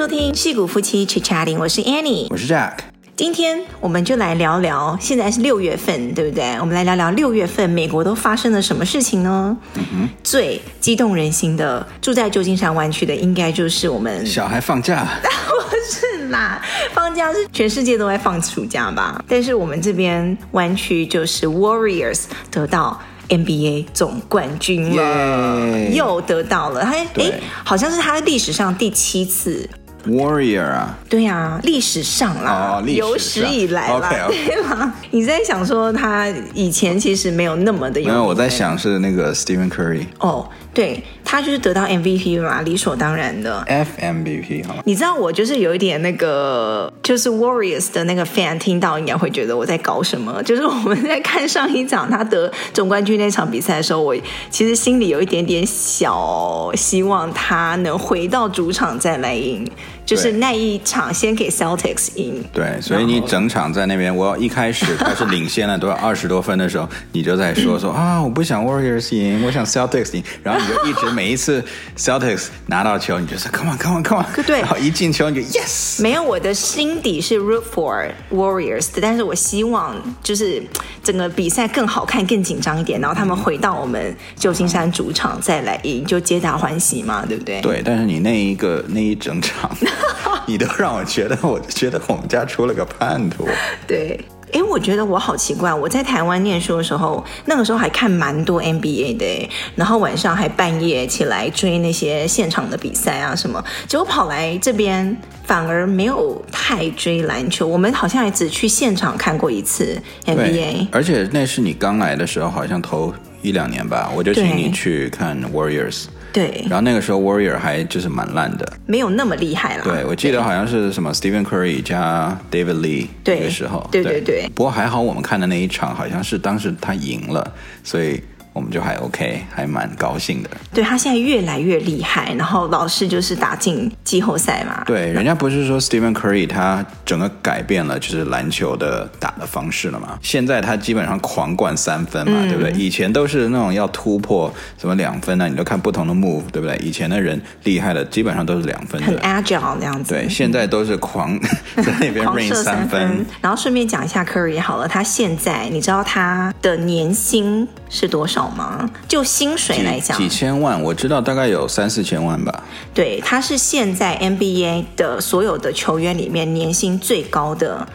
收听戏骨夫妻 Chit Chatting，我是 Annie，我是 Jack。今天我们就来聊聊，现在是六月份，对不对？我们来聊聊六月份美国都发生了什么事情呢？嗯哼，最激动人心的，住在旧金山湾区的，应该就是我们小孩放假。不是啦，放假是全世界都在放暑假吧？但是我们这边湾区就是 Warriors 得到 NBA 总冠军了又得到了，他哎，好像是他历史上第七次。Warrior 啊，对啊，历史上啦，oh, 历史有史以来啦，okay, okay. 对吗？你在想说他以前其实没有那么的有？没有，我在想是那个 Stephen Curry。哦，oh, 对，他就是得到 MVP 嘛，理所当然的。FMVP 哈。你知道我就是有一点那个，就是 Warriors 的那个 fan 听到应该会觉得我在搞什么。就是我们在看上一场他得总冠军那场比赛的时候，我其实心里有一点点小希望他能回到主场再来赢。就是那一场先给 Celtics 赢，对，所以你整场在那边，我一开始他是领先了多少二十多分的时候，你就在说说啊，我不想 Warriors 赢，我想 Celtics 赢，然后你就一直每一次 Celtics 拿到球，你就说 Come on Come on Come on，对，然后一进球你就 Yes，没有，我的心底是 root for Warriors 的，但是我希望就是整个比赛更好看、更紧张一点，然后他们回到我们旧金山主场再来赢，就皆大欢喜嘛，对不对？对，但是你那一个那一整场。你都让我觉得，我就觉得我们家出了个叛徒。对，哎，我觉得我好奇怪。我在台湾念书的时候，那个时候还看蛮多 NBA 的，然后晚上还半夜起来追那些现场的比赛啊什么。结果跑来这边，反而没有太追篮球。我们好像也只去现场看过一次 NBA。而且那是你刚来的时候，好像头一两年吧，我就请你去看 Warriors。对，然后那个时候 Warrior 还就是蛮烂的，没有那么厉害了。对，我记得好像是什么 Stephen Curry 加 David Lee 那个时候，对对对，对。不过还好我们看的那一场好像是当时他赢了，所以。我们就还 OK，还蛮高兴的。对，他现在越来越厉害，然后老是就是打进季后赛嘛。对，人家不是说 Stephen Curry 他整个改变了就是篮球的打的方式了嘛？现在他基本上狂灌三分嘛，嗯、对不对？以前都是那种要突破什么两分呢、啊？你都看不同的 move，对不对？以前的人厉害的基本上都是两分，很 agile 那样子。对，现在都是狂 在那边 rain 三分。然后顺便讲一下 Curry 好了，他现在你知道他的年薪是多少？好吗？就薪水来讲，几千万，我知道大概有三四千万吧。对，他是现在 NBA 的所有的球员里面年薪最高的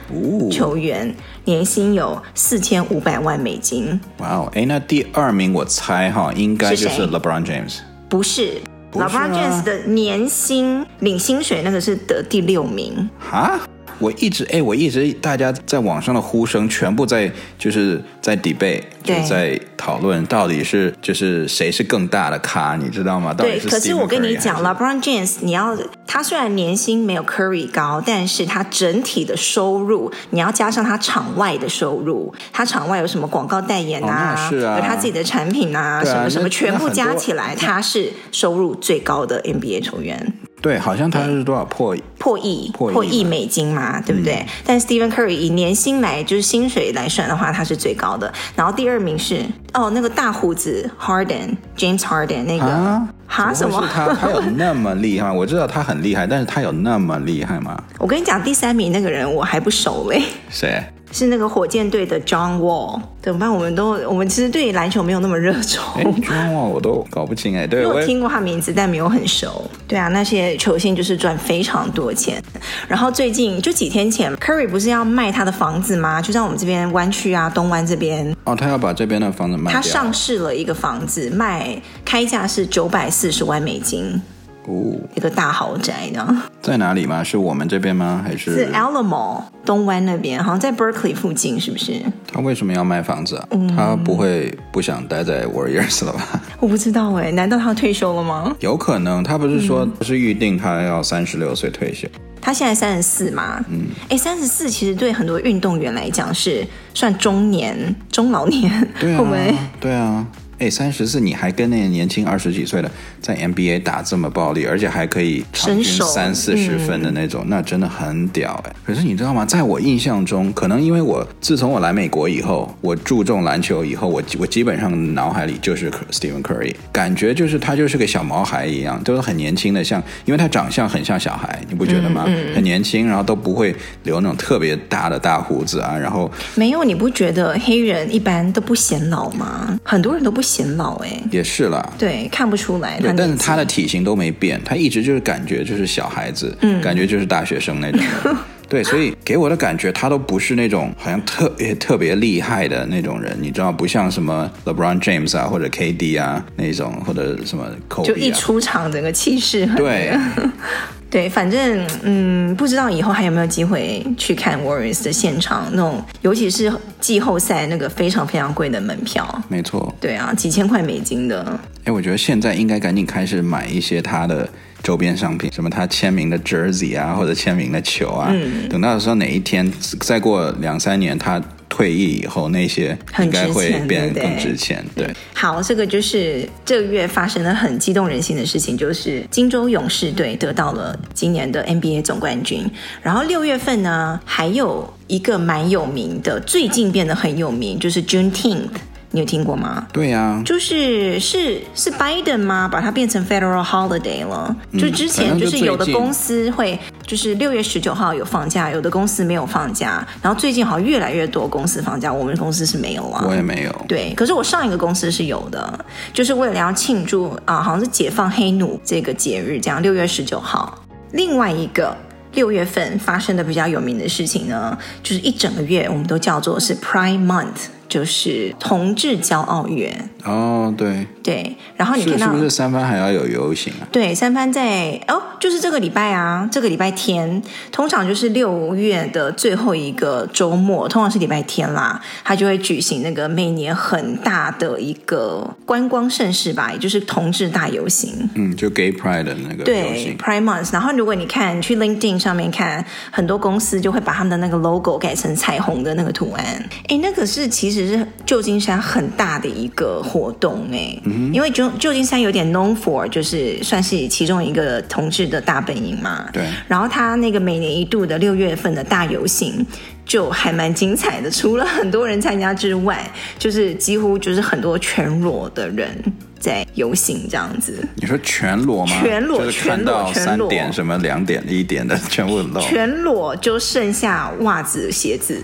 球员，哦、年薪有四千五百万美金。哇哦，哎，那第二名我猜哈，应该就是 LeBron James。不是，不是，LeBron James 的年薪领薪水那个是得第六名。哈？我一直哎，我一直大家在网上的呼声全部在就是在 debate，就是在讨论到底是就是谁是更大的咖，你知道吗？对，可是我跟你讲，LeBron James，你要他虽然年薪没有 Curry 高，但是他整体的收入，你要加上他场外的收入，他场外有什么广告代言啊，是啊，有他自己的产品啊，什么什么，全部加起来，他是收入最高的 NBA 球员。对，好像他是多少破破亿破亿美金嘛，对不对？嗯、但 Stephen Curry 以年薪来就是薪水来算的话，他是最高的。然后第二名是哦，那个大胡子 Harden James Harden 那个啊哈什么？他他有那么厉害吗？我知道他很厉害，但是他有那么厉害吗？我跟你讲，第三名那个人我还不熟嘞。谁？是那个火箭队的 John Wall，怎么办？我们都我们其实对篮球没有那么热衷。哎，John Wall 我都搞不清哎，对，我听过他名字，但没有很熟。对啊，那些球星就是赚非常多钱。然后最近就几天前，Curry 不是要卖他的房子吗？就在我们这边湾区啊，东湾这边。哦，他要把这边的房子卖掉。他上市了一个房子，卖开价是九百四十万美金。哦，一个大豪宅呢，在哪里吗？是我们这边吗？还是是 Alamo 东湾那边？好像在 Berkeley 附近，是不是？他为什么要卖房子啊？嗯，他不会不想待在 Warriors 了吧？我不知道哎，难道他退休了吗？有可能，他不是说不是预定他要三十六岁退休？他现在三十四嘛？嗯，哎，三十四其实对很多运动员来讲是算中年、中老年，对啊，会不会？对啊。哎，三十四你还跟那个年轻二十几岁的在 NBA 打这么暴力，而且还可以场均三四十分的那种，嗯、那真的很屌哎。可是你知道吗？在我印象中，可能因为我自从我来美国以后，我注重篮球以后，我我基本上脑海里就是 Stephen Curry，感觉就是他就是个小毛孩一样，都是很年轻的，像因为他长相很像小孩，你不觉得吗？嗯嗯、很年轻，然后都不会留那种特别大的大胡子啊，然后没有，你不觉得黑人一般都不显老吗？很多人都不显老哎。也是啦，对，看不出来。对，但是他的体型都没变，他一直就是感觉就是小孩子，嗯，感觉就是大学生那种。对，所以给我的感觉，他都不是那种好像特别 特别厉害的那种人，你知道，不像什么 LeBron James 啊，或者 KD 啊那种，或者什么 Kobe 啊，就一出场整个气势很。对，对，反正嗯，不知道以后还有没有机会去看 Warriors 的现场，那种尤其是季后赛那个非常非常贵的门票。没错。对啊，几千块美金的。哎，我觉得现在应该赶紧开始买一些他的。周边商品，什么他签名的 jersey 啊，或者签名的球啊，嗯、等到的时候哪一天，再过两三年他退役以后，那些应该会变得更值钱。对，对，好，这个就是这个月发生了很激动人心的事情，就是金州勇士队得到了今年的 NBA 总冠军。然后六月份呢，还有一个蛮有名的，最近变得很有名，就是 Juneteenth。你有听过吗？对呀、啊，就是是是拜登吗？把它变成 Federal Holiday 了。嗯、就之前就是有的公司会，就是六月十九号有放假，有的公司没有放假。然后最近好像越来越多公司放假，我们公司是没有啊。我也没有。对，可是我上一个公司是有的，就是为了要庆祝啊，好像是解放黑奴这个节日，这样六月十九号。另外一个六月份发生的比较有名的事情呢，就是一整个月我们都叫做是 Prime Month。就是同志骄傲月哦，对对，然后你看到是，是不是三番还要有游行啊？对，三番在哦，就是这个礼拜啊，这个礼拜天，通常就是六月的最后一个周末，通常是礼拜天啦，他就会举行那个每年很大的一个观光盛事吧，也就是同志大游行。嗯，就 Gay Pride 的那个对 Pride Month。然后如果你看去 LinkedIn 上面看，很多公司就会把他们的那个 logo 改成彩虹的那个图案。哎，那个是其实。其实是旧金山很大的一个活动哎，嗯、因为旧旧金山有点 known for，就是算是其中一个同志的大本营嘛。对。然后他那个每年一度的六月份的大游行就还蛮精彩的，除了很多人参加之外，就是几乎就是很多全裸的人在游行这样子。你说全裸吗？全裸，就是看到三点什么两点一点的全部露。全裸就剩下袜子鞋子。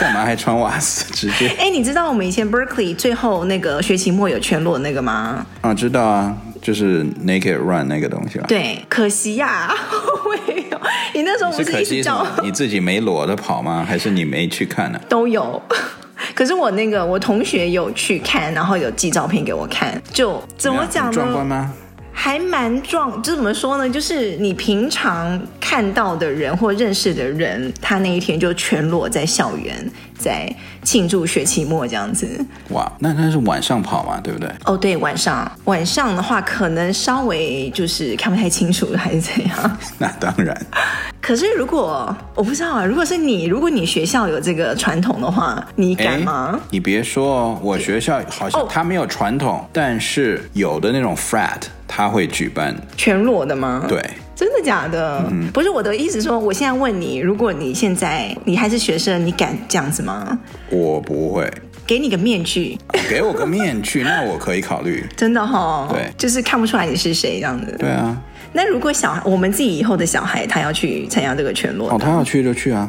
干嘛还穿袜子？直接 哎，你知道我们以前 Berkeley 最后那个学期末有全裸那个吗？啊，知道啊，就是 Naked Run 那个东西吧。对，可惜呀、啊，没有。你那时候不是一直叫是你自己没裸的跑吗？还是你没去看呢、啊？都有。可是我那个我同学有去看，然后有寄照片给我看，就怎么讲呢？壮观吗？还蛮壮，这怎么说呢？就是你平常看到的人或认识的人，他那一天就全裸在校园，在庆祝学期末这样子。哇，那那是晚上跑嘛，对不对？哦，对，晚上。晚上的话，可能稍微就是看不太清楚，还是怎样？那当然。可是如果我不知道啊，如果是你，如果你学校有这个传统的话，你敢吗？你别说哦，我学校好像他没有传统，哦，但是有的那种 frat。他会举办全裸的吗？对，真的假的？嗯，不是我的意思说，我现在问你，如果你现在你还是学生，你敢这样子吗？我不会。给你个面具，给我个面具，那我可以考虑。真的哈、哦？对，就是看不出来你是谁这样子。对啊。那如果小孩，我们自己以后的小孩，他要去参加这个全裸，哦，他要去就去啊，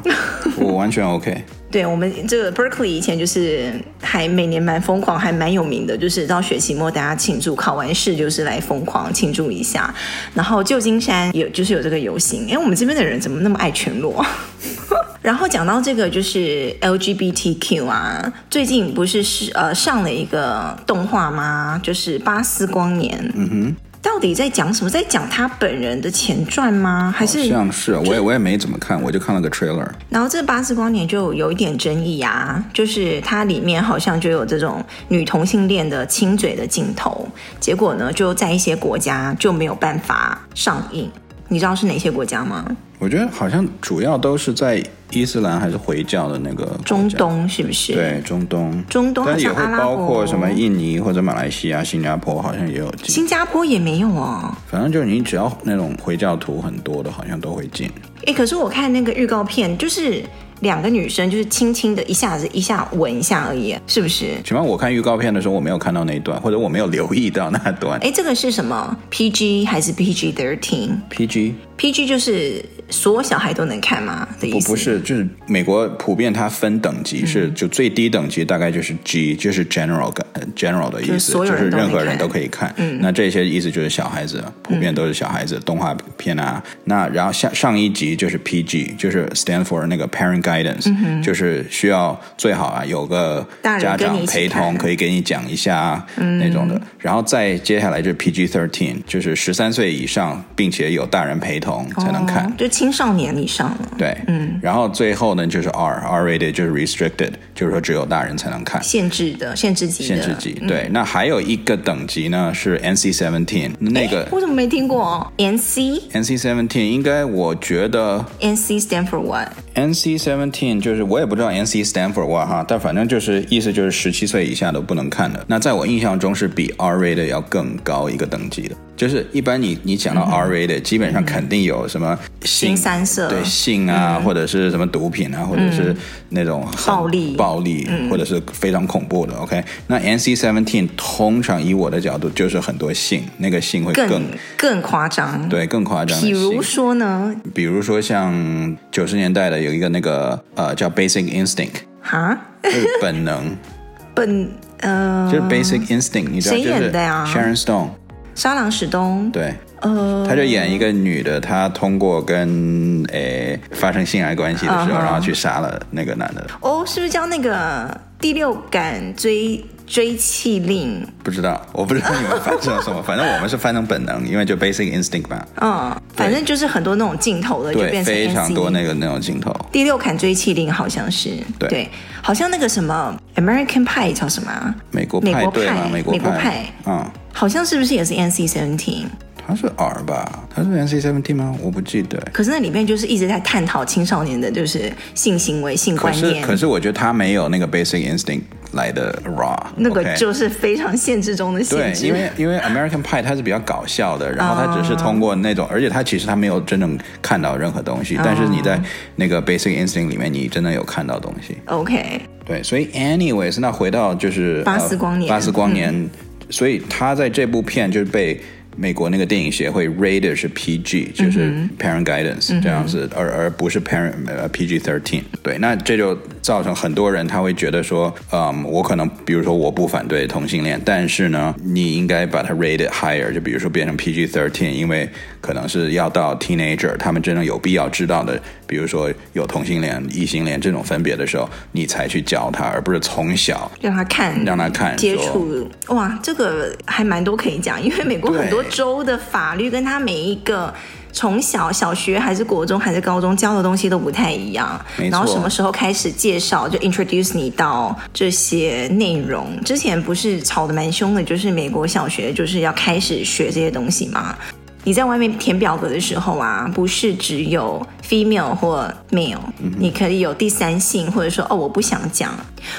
我完全 OK。对，我们这个 Berkeley 以前就是还每年蛮疯狂，还蛮有名的，就是到学期末大家庆祝，考完试就是来疯狂庆祝一下。然后旧金山有就是有这个游行，哎，我们这边的人怎么那么爱全裸？然后讲到这个就是 LGBTQ 啊，最近不是是呃上了一个动画吗？就是《巴斯光年》。嗯哼。到底在讲什么？在讲他本人的前传吗？还是像是我也我也没怎么看，我就看了个 trailer。然后这《巴斯光年》就有一点争议啊，就是它里面好像就有这种女同性恋的亲嘴的镜头，结果呢就在一些国家就没有办法上映。你知道是哪些国家吗？我觉得好像主要都是在伊斯兰还是回教的那个中东，是不是？对，中东。中东，但也会包括什么印尼或者马来西亚、新加坡，好像也有进。新加坡也没有哦。反正就是你只要那种回教徒很多的，好像都会进。哎，可是我看那个预告片，就是。两个女生就是轻轻的一下子一下吻一下而已，是不是？起码我看预告片的时候，我没有看到那一段，或者我没有留意到那段。哎，这个是什么？PG 还是 PG thirteen？PG。PG 就是所有小孩都能看吗？的意思？不不是，就是美国普遍它分等级是，就最低等级大概就是 G，就是 general general 的意思，就，就是任何人都可以看。嗯，那这些意思就是小孩子，普遍都是小孩子、嗯、动画片啊。那然后下上一级就是 PG，就是 stand for 那个 parent guidance，、嗯、就是需要最好啊有个家长陪同，可以给你讲一下那种的。然后再接下来就是 PG thirteen，就是十三岁以上，并且有大人陪同。才能看，哦、就青少年以上了。对，嗯，然后最后呢，就是 R，R rated 就是 restricted，就是说只有大人才能看，限制的，限制级的，限制级。对，嗯、那还有一个等级呢，是 NC seventeen，那个我怎么没听过？NC，NC seventeen 应该我觉得 NC stand for what？NC seventeen 就是我也不知道 NC stand for what 哈，但反正就是意思就是十七岁以下都不能看的。那在我印象中是比 R rated 要更高一个等级的。就是一般你你讲到 R-rated，基本上肯定有什么性三色，对性啊，嗯、或者是什么毒品啊，或者是那种暴力。暴力，或者是非常恐怖的。OK，那 NC seventeen 通常以我的角度就是很多性，那个性会更更，更夸张，对，更夸张。比如说呢？比如说像九十年代的有一个那个呃叫 Basic Instinct，哈，就是本能，本呃，就是 Basic Instinct，你知道谁演的呀？Sharon Stone。莎朗史东对，呃，他就演一个女的，她通过跟诶发生性爱关系的时候，uh huh. 然后去杀了那个男的。哦，oh, 是不是叫那个第六感追追气令？不知道，我不知道你们翻成什么，反正我们是翻成本能，因为就 basic instinct 吧。嗯，反正就是很多那种镜头的，就变成非常多那个那种镜头。第六感追气令好像是对，对，好像那个什么 American Pie 叫什么？美国派，美国派，美国派，嗯。好像是不是也是 NC seventeen？它是 R 吧？它是 NC seventeen 吗？我不记得。可是那里面就是一直在探讨青少年的，就是性行为、性观念。可是，可是我觉得它没有那个 Basic Instinct 来的 raw。那个就是非常限制中的限制。对，因为因为 American Pie 它是比较搞笑的，然后它只是通过那种，uh, 而且它其实它没有真正看到任何东西。Uh, 但是你在那个 Basic Instinct 里面，你真的有看到东西。OK。对，所以 anyways，那回到就是巴斯光年，巴斯光年。嗯所以他在这部片就是被美国那个电影协会 rated 是 PG，就是 parent guidance 这样子，而而不是 parent 呃 PG thirteen。对，那这就造成很多人他会觉得说，嗯，我可能比如说我不反对同性恋，但是呢，你应该把它 rated higher，就比如说变成 PG thirteen，因为可能是要到 teenager，他们真正有必要知道的，比如说有同性恋、异性恋这种分别的时候，你才去教他，而不是从小让他看，让他看接触。哇，这个还蛮多可以讲，因为美国很多州的法律跟他每一个从小小学还是国中还是高中教的东西都不太一样，然后什么时候开始介绍就 introduce 你到这些内容？之前不是吵得蛮凶的，就是美国小学就是要开始学这些东西吗？你在外面填表格的时候啊，不是只有 female 或 male，你可以有第三性，或者说哦，我不想讲。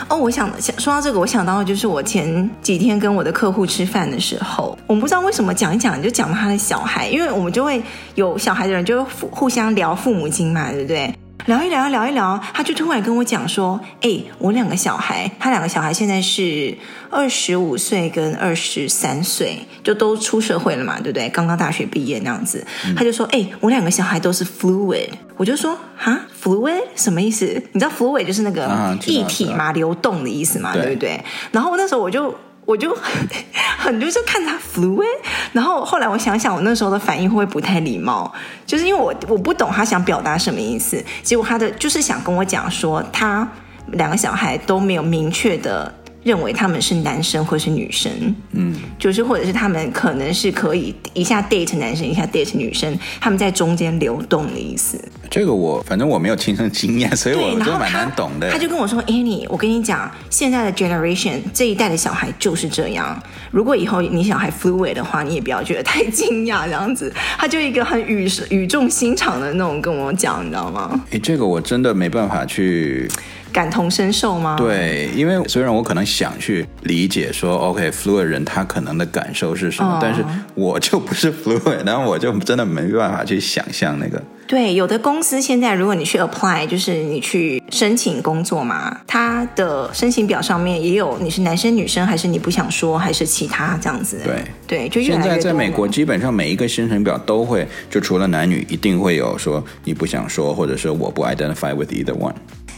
哦，我想想说到这个，我想到的就是我前几天跟我的客户吃饭的时候，我们不知道为什么讲一讲就讲到他的小孩，因为我们就会有小孩的人就会互相聊父母亲嘛，对不对？聊一聊，聊一聊，他就突然跟我讲说：“哎，我两个小孩，他两个小孩现在是二十五岁跟二十三岁，就都出社会了嘛，对不对？刚刚大学毕业那样子。嗯、他就说：‘哎，我两个小孩都是 fluid。’我就说：‘哈，fluid 什么意思？你知道 fluid 就是那个液体嘛，啊、流动的意思嘛，对，对不对？’然后那时候我就。”我就 很就是看他 fluid，然后后来我想想，我那时候的反应会不会不太礼貌？就是因为我我不懂他想表达什么意思，结果他的就是想跟我讲说，他两个小孩都没有明确的。认为他们是男生或是女生，嗯，就是或者是他们可能是可以一下 date 男生，一下 date 女生，他们在中间流动的意思。这个我反正我没有亲身经验，所以我就蛮难懂的。他就跟我说：“Annie，我跟你讲，现在的 generation 这一代的小孩就是这样。如果以后你小孩 fluid 的话，你也不要觉得太惊讶，这样子。”他就一个很语语重心长的那种跟我讲，你知道吗？哎，这个我真的没办法去。感同身受吗？对，因为虽然我可能想去理解说，OK，fluid 人他可能的感受是什么，哦、但是我就不是 fluid，然后我就真的没办法去想象那个。对，有的公司现在如果你去 apply，就是你去申请工作嘛，他的申请表上面也有你是男生女生，还是你不想说，还是其他这样子。对对，就越来越现在在美国，基本上每一个申请表都会，就除了男女，一定会有说你不想说，或者是我不 identify with either one。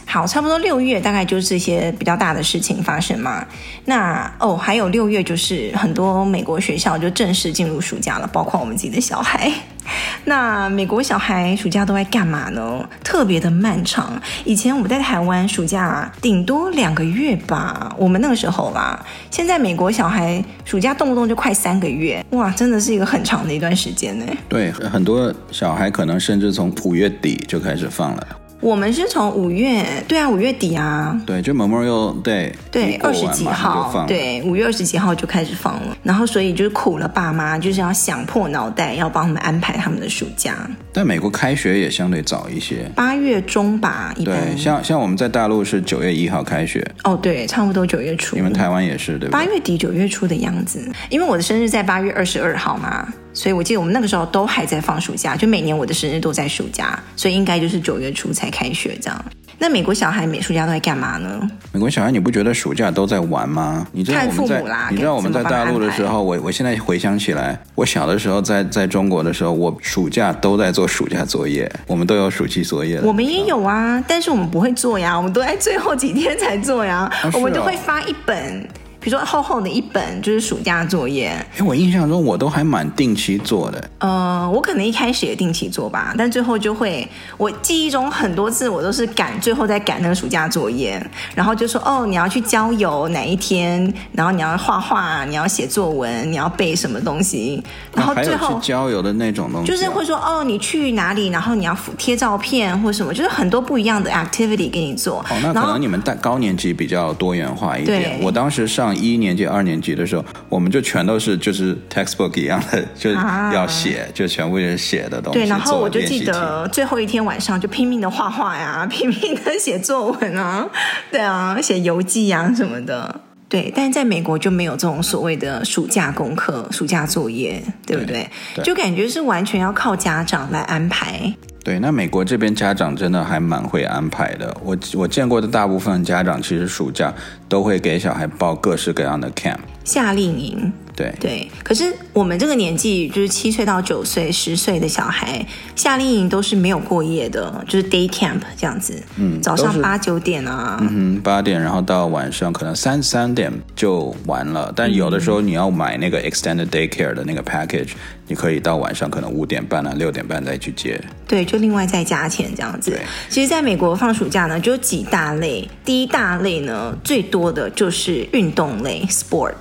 好，差不多六月大概就是这些比较大的事情发生嘛。那哦，还有六月就是很多美国学校就正式进入暑假了，包括我们自己的小孩。那美国小孩暑假都在干嘛呢？特别的漫长。以前我们在台湾暑假顶多两个月吧，我们那个时候啦。现在美国小孩暑假动不动就快三个月，哇，真的是一个很长的一段时间呢。对，很多小孩可能甚至从五月底就开始放了。我们是从五月，对啊，五月底啊，对，就 Memorial Day，对，二十几号，对，五月二十几号就开始放了，然后所以就是苦了爸妈，就是要想破脑袋要帮他们安排他们的暑假。但美国开学也相对早一些，八月中吧，一般。对，像像我们在大陆是九月一号开学，哦，对，差不多九月初。你们台湾也是对吧？八月底九月初的样子，因为我的生日在八月二十二号嘛。所以我记得我们那个时候都还在放暑假，就每年我的生日都在暑假，所以应该就是九月初才开学这样。那美国小孩每暑假都在干嘛呢？美国小孩你不觉得暑假都在玩吗？你知道我们在你知道我们在大陆的时候，我我现在回想起来，我小的时候在在中国的时候，我暑假都在做暑假作业，我们都有暑期作业。我们也有啊，但是我们不会做呀，我们都在最后几天才做呀，我们都会发一本。比如说厚厚的一本就是暑假作业，哎，我印象中我都还蛮定期做的。呃，我可能一开始也定期做吧，但最后就会，我记忆中很多次我都是赶，最后再赶那个暑假作业，然后就说哦，你要去郊游哪一天，然后你要画画，你要写作文，你要背什么东西，然后最后、啊、去郊游的那种东西，就是会说哦，你去哪里，然后你要贴照片或什么，就是很多不一样的 activity 给你做。哦，那可能你们在高年级比较多元化一点，我当时上。一年级、二年级的时候，我们就全都是就是 textbook 一样的，就是要写，啊、就全部是写的东西。对，然后我就记得最后一天晚上就拼命的画画呀，拼命的写作文啊，对啊，写游记啊什么的。对，但是在美国就没有这种所谓的暑假功课、暑假作业，对不对？对，就感觉是完全要靠家长来安排。对，那美国这边家长真的还蛮会安排的。我我见过的大部分家长，其实暑假都会给小孩报各式各样的 camp 夏令营。对对，可是我们这个年纪，就是七岁到九岁、十岁的小孩，夏令营都是没有过夜的，就是 day camp 这样子。嗯，早上八九点啊，嗯哼，八点，然后到晚上可能三三点就完了。但有的时候你要买那个 extended daycare 的那个 package，你可以到晚上可能五点半啊、六点半再去接。对，就另外再加钱这样子。其实在美国放暑假呢，就有几大类。第一大类呢，最多的就是运动类 sport。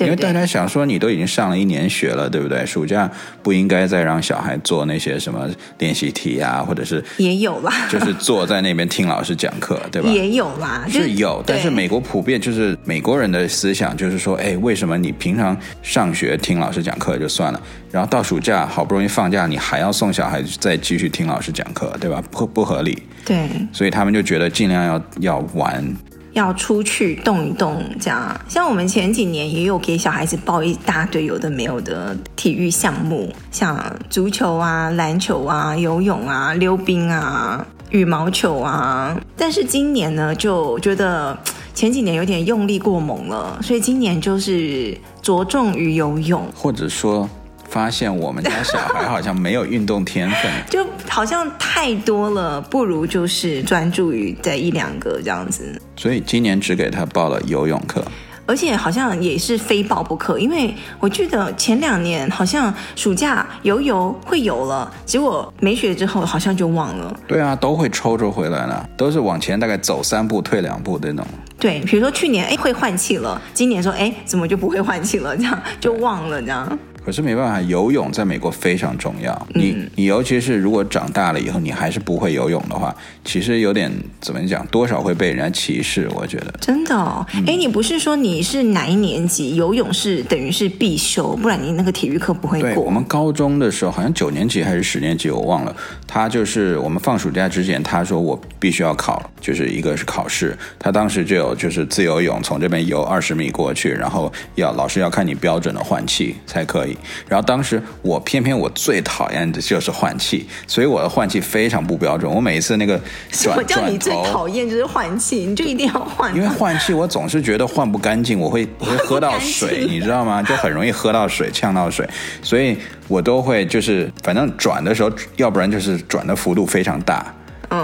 因为大家想说，你都已经上了一年学了，对不对？暑假不应该再让小孩做那些什么练习题啊，或者是也有吧，就是坐在那边听老师讲课，对吧？也有吧，是有，但是美国普遍就是美国人的思想就是说，哎，为什么你平常上学听老师讲课就算了，然后到暑假好不容易放假，你还要送小孩再继续听老师讲课，对吧？不不合理。对，所以他们就觉得尽量要要玩。要出去动一动，这样。像我们前几年也有给小孩子报一大堆有的没有的体育项目，像足球啊、篮球啊、游泳啊、溜冰啊、羽毛球啊。但是今年呢，就觉得前几年有点用力过猛了，所以今年就是着重于游泳，或者说。发现我们家小孩好像没有运动天分，就好像太多了，不如就是专注于这一两个这样子。所以今年只给他报了游泳课，而且好像也是非报不可，因为我记得前两年好像暑假游游会游了，结果没学之后好像就忘了。对啊，都会抽着回来了，都是往前大概走三步退两步的那种。对，比如说去年哎会换气了，今年说哎怎么就不会换气了，这样就忘了这样。可是没办法，游泳在美国非常重要。嗯、你你尤其是如果长大了以后，你还是不会游泳的话，其实有点怎么讲，多少会被人家歧视。我觉得真的哦。哎、嗯，你不是说你是哪一年级游泳是等于是必修，不然你那个体育课不会过？对，我们高中的时候好像九年级还是十年级，我忘了。他就是我们放暑假之前，他说我必须要考，就是一个是考试。他当时就有就是自由泳，从这边游二十米过去，然后要老师要看你标准的换气才可以。然后当时我偏偏我最讨厌的就是换气，所以我的换气非常不标准。我每一次那个 转我叫你最讨厌就是换气，你就一定要换。因为换气我总是觉得换不干净，我会 我会喝到水，你知道吗？就很容易喝到水，呛到水，所以我都会就是反正转的时候，要不然就是转的幅度非常大。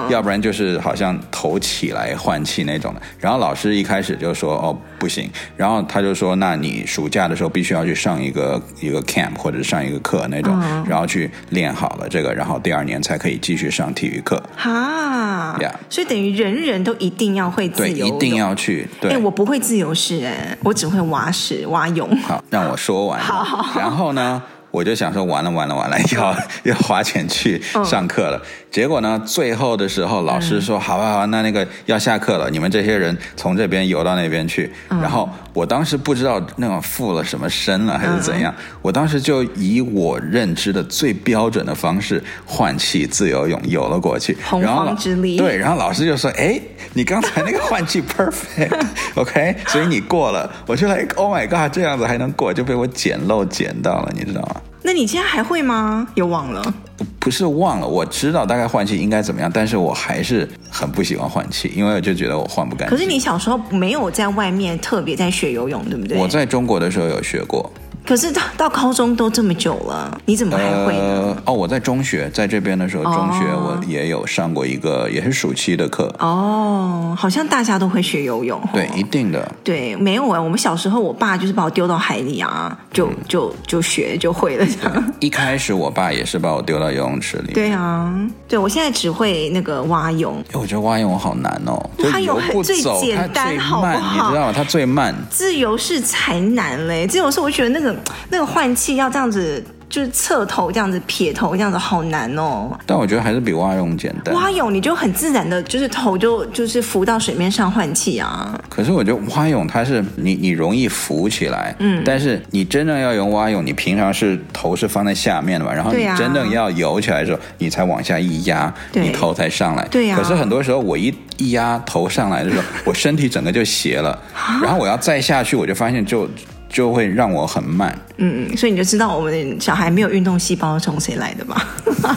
嗯，要不然就是好像头起来换气那种的。然后老师一开始就说哦不行，然后他就说那你暑假的时候必须要去上一个一个 camp 或者上一个课那种，嗯、然后去练好了这个，然后第二年才可以继续上体育课。哈，呀，所以等于人人都一定要会自由一定要去。对，哎，我不会自由式，哎，我只会蛙式蛙泳。好，让我说完。好，好，好，然后呢？我就想说完了完了完了，要要花钱去上课了。结果呢，最后的时候老师说：“好吧好吧，那那个要下课了，你们这些人从这边游到那边去。”然后我当时不知道那种附了什么身了还是怎样，我当时就以我认知的最标准的方式换气自由泳游了过去。洪荒之力。对，然后老师就说：“哎，你刚才那个换气 perfect，OK，所以你过了。”我就来，Oh my God，这样子还能过，就被我捡漏捡到了，你知道吗？那你现在还会吗？又忘了？不是忘了，我知道大概换气应该怎么样，但是我还是很不喜欢换气，因为我就觉得我换不干净。可是你小时候没有在外面特别在学游泳，对不对？我在中国的时候有学过。可是到到高中都这么久了，你怎么还会呢？呃、哦，我在中学，在这边的时候，中学我也有上过一个，也是暑期的课。哦，好像大家都会学游泳。对，一定的。对，没有啊。我们小时候，我爸就是把我丢到海里啊，就、嗯、就就学就会了这样。一开始我爸也是把我丢到游泳池里。对啊，对我现在只会那个蛙泳。我觉得蛙泳好难哦。蛙泳最简单，好不好？你知道吗？它最慢。自由式才难嘞，自由式我觉得那个。那个换气要这样子。就是侧头这样子撇头这样子好难哦，但我觉得还是比蛙泳简单。蛙泳你就很自然的，就是头就就是浮到水面上换气啊。可是我觉得蛙泳它是你你容易浮起来，嗯，但是你真正要游蛙泳，你平常是头是放在下面的嘛，然后你真正要游起来的时候，你才往下一压，你头才上来。对呀。可是很多时候我一一压头上来的时候，我身体整个就斜了，然后我要再下去，我就发现就。就会让我很慢，嗯嗯，所以你就知道我们小孩没有运动细胞从谁来的吧？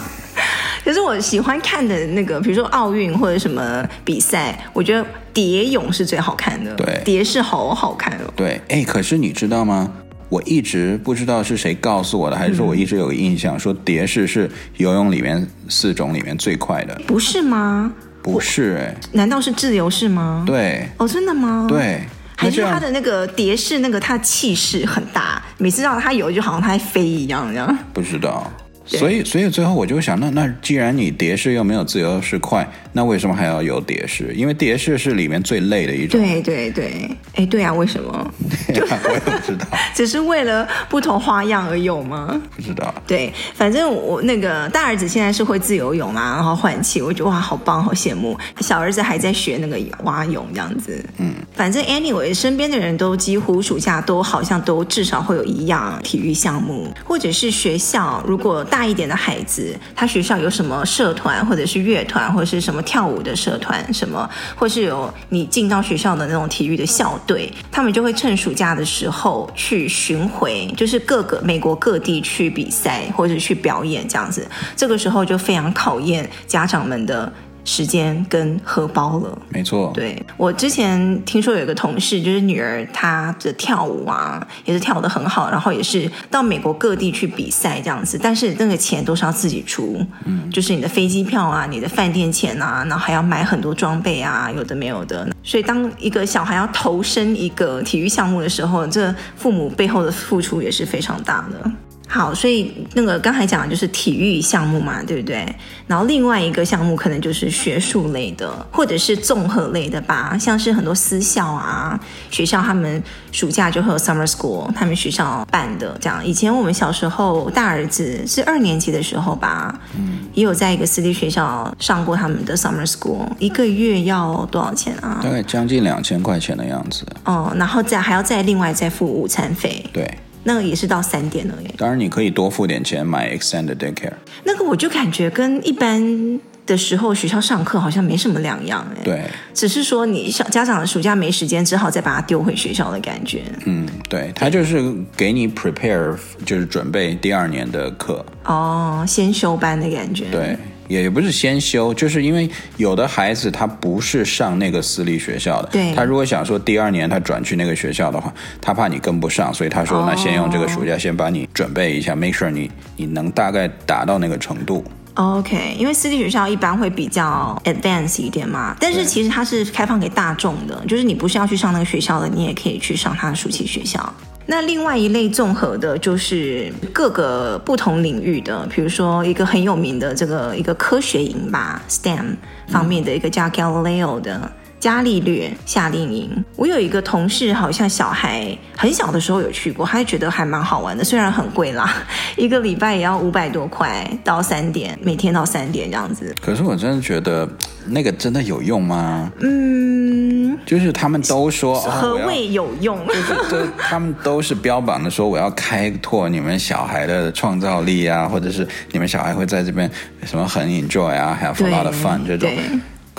可是我喜欢看的那个，比如说奥运或者什么比赛，我觉得蝶泳是最好看的。对，蝶式好好看哦。对，哎，可是你知道吗？我一直不知道是谁告诉我的，还是说我一直有个印象，嗯、说蝶式是游泳里面四种里面最快的，不是吗？不是，哎，难道是自由式吗？对，哦，真的吗？对。还是他的那个蝶式，那个他的气势很大，每次让他游就好像他在飞一样，这样。不知道。所以，所以最后我就想，那那既然你蝶式又没有自由式快，那为什么还要有蝶式？因为蝶式是里面最累的一种。对对对，哎，对啊，为什么？对啊，我也不知道。只是为了不同花样而有吗？不知道。对，反正我那个大儿子现在是会自由泳嘛，然后换气，我觉得哇，好棒，好羡慕。小儿子还在学那个蛙泳这样子。嗯，反正 anyway，身边的人都几乎暑假都好像都至少会有一样体育项目，或者是学校如果大。大一点的孩子，他学校有什么社团，或者是乐团，或者是什么跳舞的社团，什么，或是有你进到学校的那种体育的校队，他们就会趁暑假的时候去巡回，就是各个美国各地去比赛或者去表演这样子。这个时候就非常考验家长们的。时间跟荷包了，没错。对，我之前听说有一个同事，就是女儿她的跳舞啊，也是跳得很好，然后也是到美国各地去比赛这样子，但是那个钱都是要自己出，嗯，就是你的飞机票啊，你的饭店钱啊，然后还要买很多装备啊，有的没有的。所以当一个小孩要投身一个体育项目的时候，这父母背后的付出也是非常大的。好，所以那个刚才讲的就是体育项目嘛，对不对？然后另外一个项目可能就是学术类的，或者是综合类的吧，像是很多私校啊，学校他们暑假就会有 summer school，他们学校办的这样。以前我们小时候，大儿子是二年级的时候吧，嗯，也有在一个私立学校上过他们的 summer school，一个月要多少钱啊？大概将近两千块钱的样子。哦，然后再还要再另外再付午餐费。对。那个也是到三点了耶。当然，你可以多付点钱买 extended daycare。那个我就感觉跟一般的时候学校上课好像没什么两样哎。对。只是说你小家长的暑假没时间，只好再把它丢回学校的感觉。嗯，对，他就是给你 prepare，就是准备第二年的课。哦，先修班的感觉。对。也不是先修，就是因为有的孩子他不是上那个私立学校的，对，他如果想说第二年他转去那个学校的话，他怕你跟不上，所以他说、哦、那先用这个暑假先把你准备一下，make sure 你你能大概达到那个程度。OK，因为私立学校一般会比较 advanced 一点嘛，但是其实它是开放给大众的，就是你不是要去上那个学校的，你也可以去上他的暑期学校。那另外一类综合的，就是各个不同领域的，比如说一个很有名的这个一个科学营吧，STEM 方面的一个叫 Galileo 的。伽利略夏令营，我有一个同事，好像小孩很小的时候有去过，他觉得还蛮好玩的，虽然很贵啦，一个礼拜也要五百多块，到三点，每天到三点这样子。可是我真的觉得那个真的有用吗？嗯，就是他们都说何谓有用？就是这他们都是标榜的说我要开拓你们小孩的创造力啊，或者是你们小孩会在这边什么很 enjoy 啊，have a lot of fun 这种。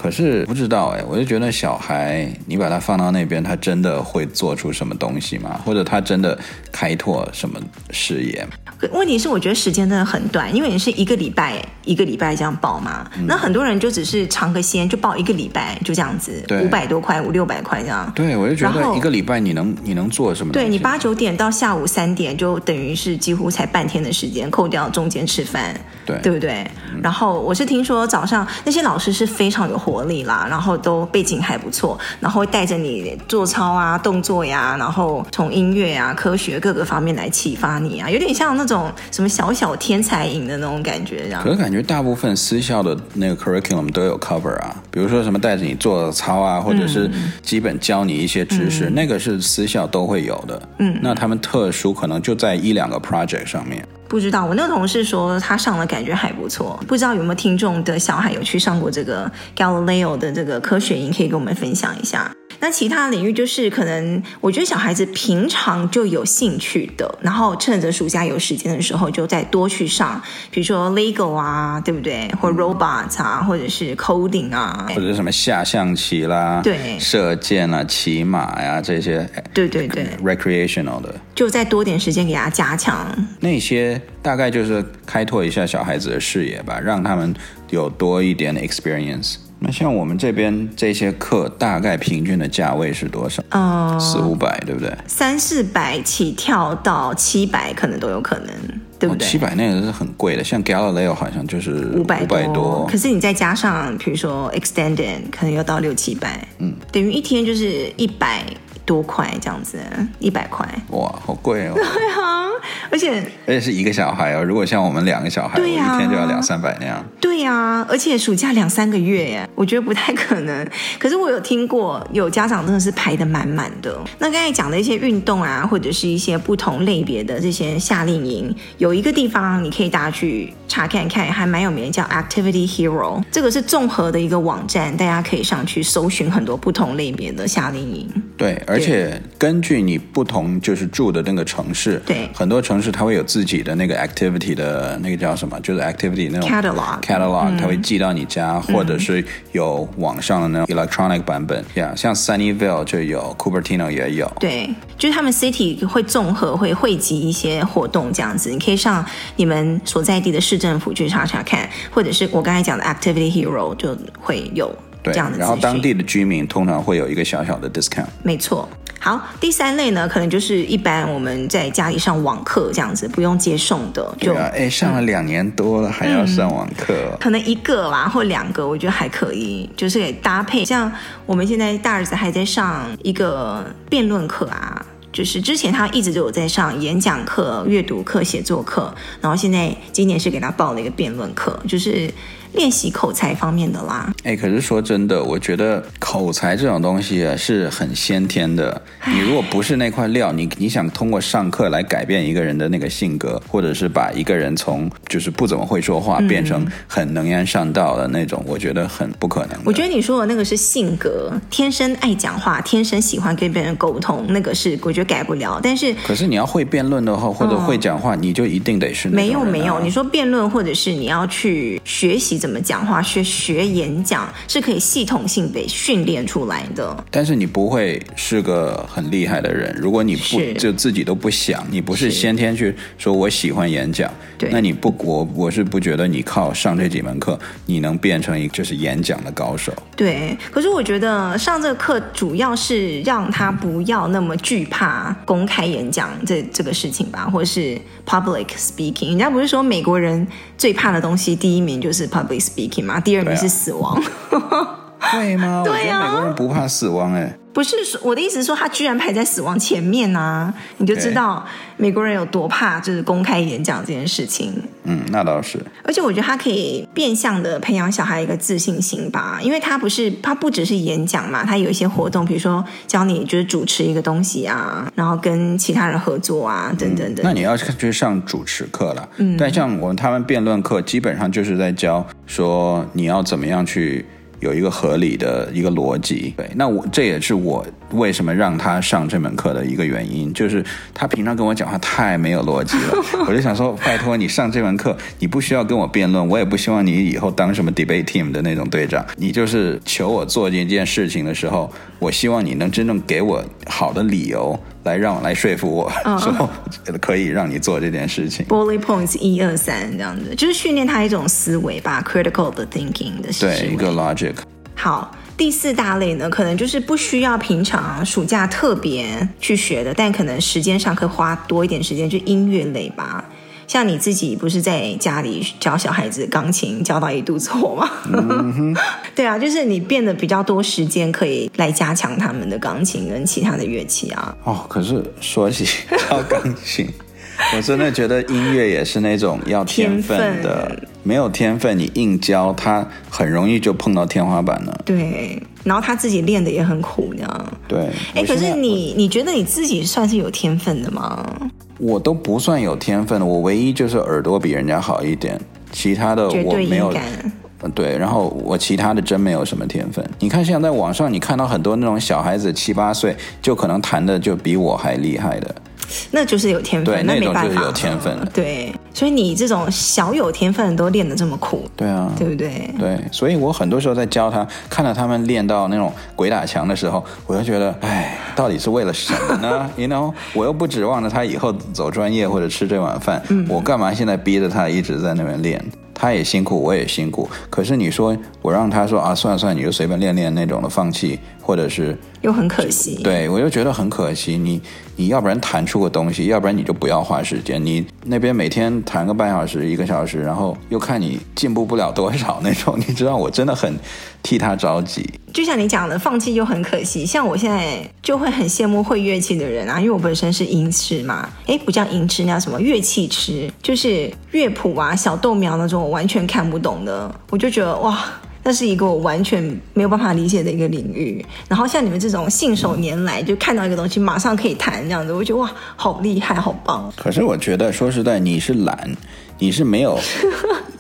可是不知道哎，我就觉得小孩，你把他放到那边，他真的会做出什么东西吗？或者他真的开拓什么事业？问题是，我觉得时间真的很短，因为你是一个礼拜一个礼拜这样报嘛。嗯、那很多人就只是尝个鲜，就报一个礼拜，就这样子，五百多块，五六百块这样。对，我就觉得一个礼拜你能你能做什么？对，你八九点到下午三点，就等于是几乎才半天的时间，扣掉中间吃饭，对，对不对？嗯、然后我是听说早上那些老师是非常有活力啦，然后都背景还不错，然后会带着你做操啊、动作呀，然后从音乐啊、科学各个方面来启发你啊，有点像那种什么小小天才营的那种感觉，这样。可是感觉大部分私校的那个 curriculum 都有 cover 啊，比如说什么带着你做操啊，或者是基本教你一些知识，嗯、那个是私校都会有的。嗯，那他们特殊可能就在一两个 project 上面。不知道，我那个同事说他上了感觉还不错，不知道有没有听众的小孩有去上过这个 Galileo 的这个科学营，可以跟我们分享一下。那其他领域就是可能，我觉得小孩子平常就有兴趣的，然后趁着暑假有时间的时候，就再多去上，比如说 Lego 啊，对不对？或 Robots 啊，或者是 Coding 啊，或者什么下象棋啦，对，射箭啊，骑马呀、啊、这些，对对对，recreational 的，就再多点时间给他加强。那些大概就是开拓一下小孩子的视野吧，让他们有多一点 experience。那像我们这边这些课，大概平均的价位是多少？嗯，四五百，对不对？三四百起跳到七百，可能都有可能，对不对？七百那个是很贵的，像 Galileo 好像就是五百多。可是你再加上，比如说 Extended，可能要到六七百。嗯，等于一天就是一百。多块这样子，一百块，哇，好贵哦！对啊，而且而且是一个小孩哦。如果像我们两个小孩，对呀，一天就要两三百那样。对呀，而且暑假两三个月耶，我觉得不太可能。可是我有听过有家长真的是排的满满的。那刚才讲的一些运动啊，或者是一些不同类别的这些夏令营，有一个地方你可以大家去查看看，还蛮有名的，叫 Activity Hero。这个是综合的一个网站，大家可以上去搜寻很多不同类别的夏令营。对，而且根据你不同就是住的那个城市，对，很多城市它会有自己的那个 activity 的那个叫什么，就是 activity 那种 catalog，catalog，它会寄到你家，嗯、或者是有网上的那种 electronic 版本，，yeah, 像 Sunnyvale 就有，Cupertino 也有，对，就是他们 city 会综合会汇集一些活动这样子，你可以上你们所在地的市政府去查查看，或者是我刚才讲的 activity hero 就会有。对，然后当地的居民通常会有一个小小的 discount。没错。好，第三类呢，可能就是一般我们在家里上网课这样子，不用接送的。就对啊，哎，上了两年多了，嗯、还要上网课。可能一个吧，或两个，我觉得还可以，就是给搭配。像我们现在大儿子还在上一个辩论课啊。就是之前他一直都有在上演讲课、阅读课、写作课，然后现在今年是给他报了一个辩论课，就是。练习口才方面的啦，哎，可是说真的，我觉得口才这种东西啊是很先天的。你如果不是那块料，你你想通过上课来改变一个人的那个性格，或者是把一个人从就是不怎么会说话变成很能言善道的那种，嗯、我觉得很不可能。我觉得你说的那个是性格，天生爱讲话，天生喜欢跟别人沟通，那个是我觉得改不了。但是，可是你要会辩论的话，或者会讲话，哦、你就一定得是没有没有。你说辩论，或者是你要去学习。怎么讲话？学学演讲是可以系统性被训练出来的。但是你不会是个很厉害的人，如果你不就自己都不想，你不是先天去说我喜欢演讲，对，那你不我我是不觉得你靠上这几门课，你能变成一个就是演讲的高手。对，可是我觉得上这个课主要是让他不要那么惧怕公开演讲这这个事情吧，或者是 public speaking。人家不是说美国人最怕的东西第一名就是 public speaking 吗？第二名是死亡。对吗？对呀、啊，美国人不怕死亡哎。不是说我的意思是说，他居然排在死亡前面呢、啊，你就知道美国人有多怕，就是公开演讲这件事情。嗯，那倒是。而且我觉得他可以变相的培养小孩一个自信心吧，因为他不是他不只是演讲嘛，他有一些活动，比如说教你就是主持一个东西啊，然后跟其他人合作啊，等等等。那你要去上主持课了。嗯。但像我们他们辩论课，基本上就是在教说你要怎么样去。有一个合理的一个逻辑，对，那我这也是我为什么让他上这门课的一个原因，就是他平常跟我讲话太没有逻辑了，我就想说，拜托你上这门课，你不需要跟我辩论，我也不希望你以后当什么 debate team 的那种队长，你就是求我做这件事情的时候，我希望你能真正给我好的理由。来让我来说服我说、uh, 可以让你做这件事情。Bullet points 一二三这样子，就是训练他一种思维吧，critical 的 thinking 的思维。对，一个 logic。好，第四大类呢，可能就是不需要平常暑假特别去学的，但可能时间上可以花多一点时间，就音乐类吧。像你自己不是在家里教小孩子钢琴教到一肚子火吗？嗯、对啊，就是你变得比较多时间可以来加强他们的钢琴跟其他的乐器啊。哦，可是说起教钢琴，我真的觉得音乐也是那种要天分的，没有天分你硬教他，很容易就碰到天花板了。对，然后他自己练的也很苦，这样。对，哎，可是你你觉得你自己算是有天分的吗？我都不算有天分的，我唯一就是耳朵比人家好一点，其他的我没有。对，然后我其他的真没有什么天分。你看，现在在网上你看到很多那种小孩子七八岁就可能弹的就比我还厉害的。那就是有天分，对，那种就是有天分。对，所以你这种小有天分都练得这么苦，对啊，对不对？对，所以我很多时候在教他，看到他们练到那种鬼打墙的时候，我就觉得，哎，到底是为了什么呢？You know，我又不指望着他以后走专业或者吃这碗饭，嗯，我干嘛现在逼着他一直在那边练？他也辛苦，我也辛苦。可是你说我让他说啊，算了算了，你就随便练练那种的，放弃，或者是又很可惜。对，我就觉得很可惜。你你要不然弹出个东西，要不然你就不要花时间。你那边每天弹个半小时、一个小时，然后又看你进步不了多少那种，你知道我真的很替他着急。就像你讲的，放弃又很可惜。像我现在就会很羡慕会乐器的人啊，因为我本身是音痴嘛。哎，不叫音痴，那叫什么乐器痴？就是乐谱啊、小豆苗那种我完全看不懂的，我就觉得哇，那是一个我完全没有办法理解的一个领域。然后像你们这种信手拈来，就看到一个东西马上可以弹这样子，我觉得哇，好厉害，好棒。可是我觉得说实在，你是懒，你是没有，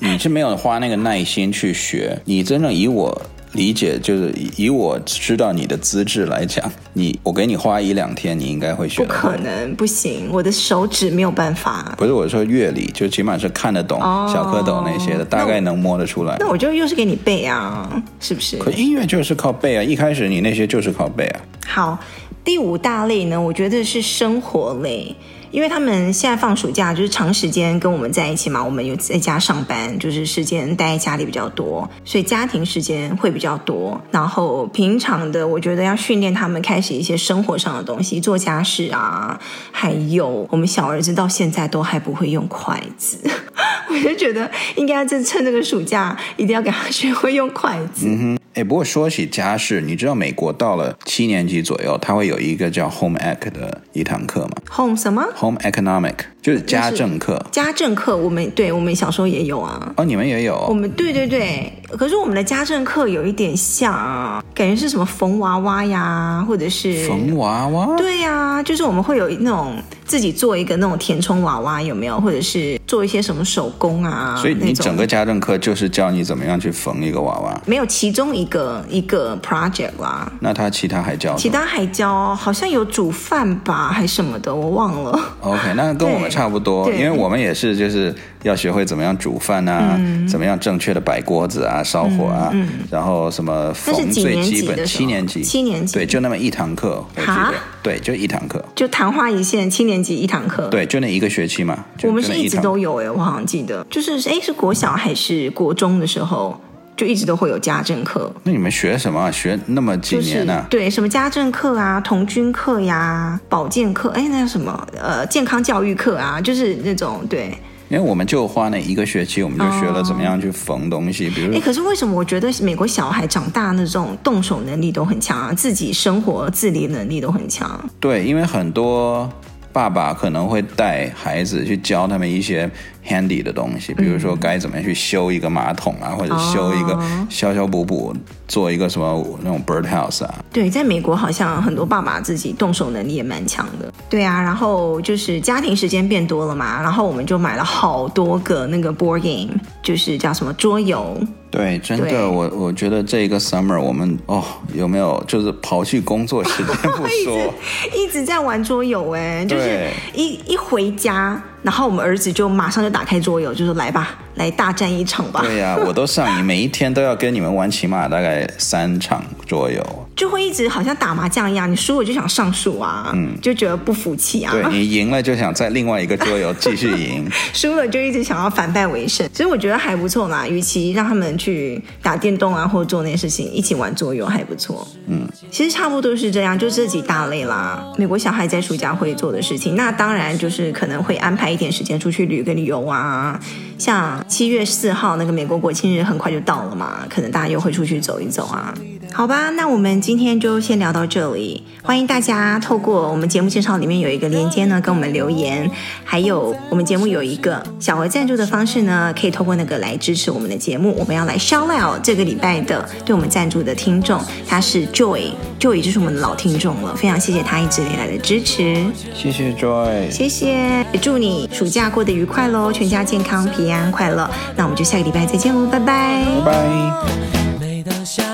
你是没有花那个耐心去学。你真正以我。理解就是以我知道你的资质来讲，你我给你花一两天，你应该会学。不可能，不行，我的手指没有办法。不是我说乐理，就起码是看得懂小蝌蚪那些的，哦、大概能摸得出来那。那我就又是给你背啊，是不是？可音乐就是靠背啊，一开始你那些就是靠背啊。好，第五大类呢，我觉得是生活类。因为他们现在放暑假，就是长时间跟我们在一起嘛，我们有在家上班，就是时间待在家里比较多，所以家庭时间会比较多。然后平常的，我觉得要训练他们开始一些生活上的东西，做家事啊，还有我们小儿子到现在都还不会用筷子，我就觉得应该在趁这个暑假一定要给他学会用筷子。哎，不过说起家事，你知道美国到了七年级左右，它会有一个叫 Home Ec 的一堂课吗？Home 什么？Home Economic 就是家政课。家政课，我们对我们小时候也有啊。哦，你们也有？我们对对对，可是我们的家政课有一点像啊，感觉是什么缝娃娃呀，或者是缝娃娃？对呀、啊，就是我们会有那种自己做一个那种填充娃娃，有没有？或者是做一些什么手工啊？所以你整个家政课就是教你怎么样去缝一个娃娃？没有，其中一个一个 project 啦。那他其他还教？其他还教，好像有煮饭吧，还什么的，我忘了。OK，那跟我们差不多，因为我们也是就是要学会怎么样煮饭啊，嗯、怎么样正确的摆锅子啊、烧火啊，然后什么缝最基本七年级，七年级，对，就那么一堂课，我记得，对，就一堂课，就昙花一现，七年级一堂课，对，就那一个学期嘛。我们是一直都有哎，我好像记得，就是哎，是国小还是国中的时候？就一直都会有家政课。那你们学什么？学那么几年呢？啊？就是，对，什么家政课啊、童军课呀、保健课，哎，那叫什么？呃，健康教育课啊，就是那种对。因为我们就花那一个学期，我们就学了怎么样去缝东西，哦、比如。哎，可是为什么我觉得美国小孩长大那种动手能力都很强啊，自己生活自理能力都很强？对，因为很多。爸爸可能会带孩子去教他们一些 handy 的东西，比如说该怎么去修一个马桶啊，或者修一个修修补补，做一个什么那种 bird house 啊。对，在美国好像很多爸爸自己动手能力也蛮强的。对啊，然后就是家庭时间变多了嘛，然后我们就买了好多个那个 board game，就是叫什么桌游。对，真的，我我觉得这一个 summer 我们哦，有没有就是刨去工作时间 不说，一直，一直在玩桌游哎，就是一一回家。然后我们儿子就马上就打开桌游，就说：“来吧，来大战一场吧。”对呀、啊，我都上瘾，每一天都要跟你们玩起码大概三场桌游，就会一直好像打麻将一样，你输了就想上树啊，嗯，就觉得不服气啊。对，你赢了就想在另外一个桌游继续赢，输了就一直想要反败为胜。所以我觉得还不错啦，与其让他们去打电动啊，或者做那些事情，一起玩桌游还不错。嗯，其实差不多是这样，就这几大类啦。美国小孩在暑假会做的事情，那当然就是可能会安排。一点时间出去旅个旅游啊，像七月四号那个美国国庆日很快就到了嘛，可能大家又会出去走一走啊。好吧，那我们今天就先聊到这里。欢迎大家透过我们节目介绍里面有一个连接呢，跟我们留言。还有我们节目有一个小额赞助的方式呢，可以透过那个来支持我们的节目。我们要来 shout out 这个礼拜的对我们赞助的听众，他是 Joy，Joy 就是我们的老听众了，非常谢谢他一直以来的支持。谢谢 Joy，谢谢，也祝你暑假过得愉快喽，全家健康平安快乐。那我们就下个礼拜再见喽，拜拜，拜拜。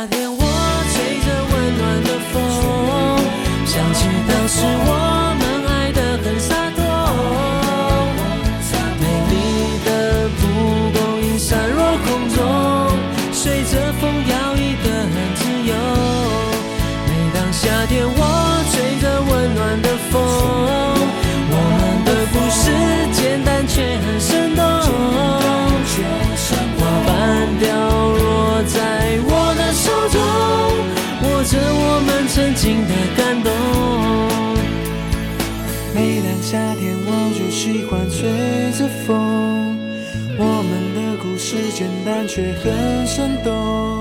风。我们的故事简单却很生动。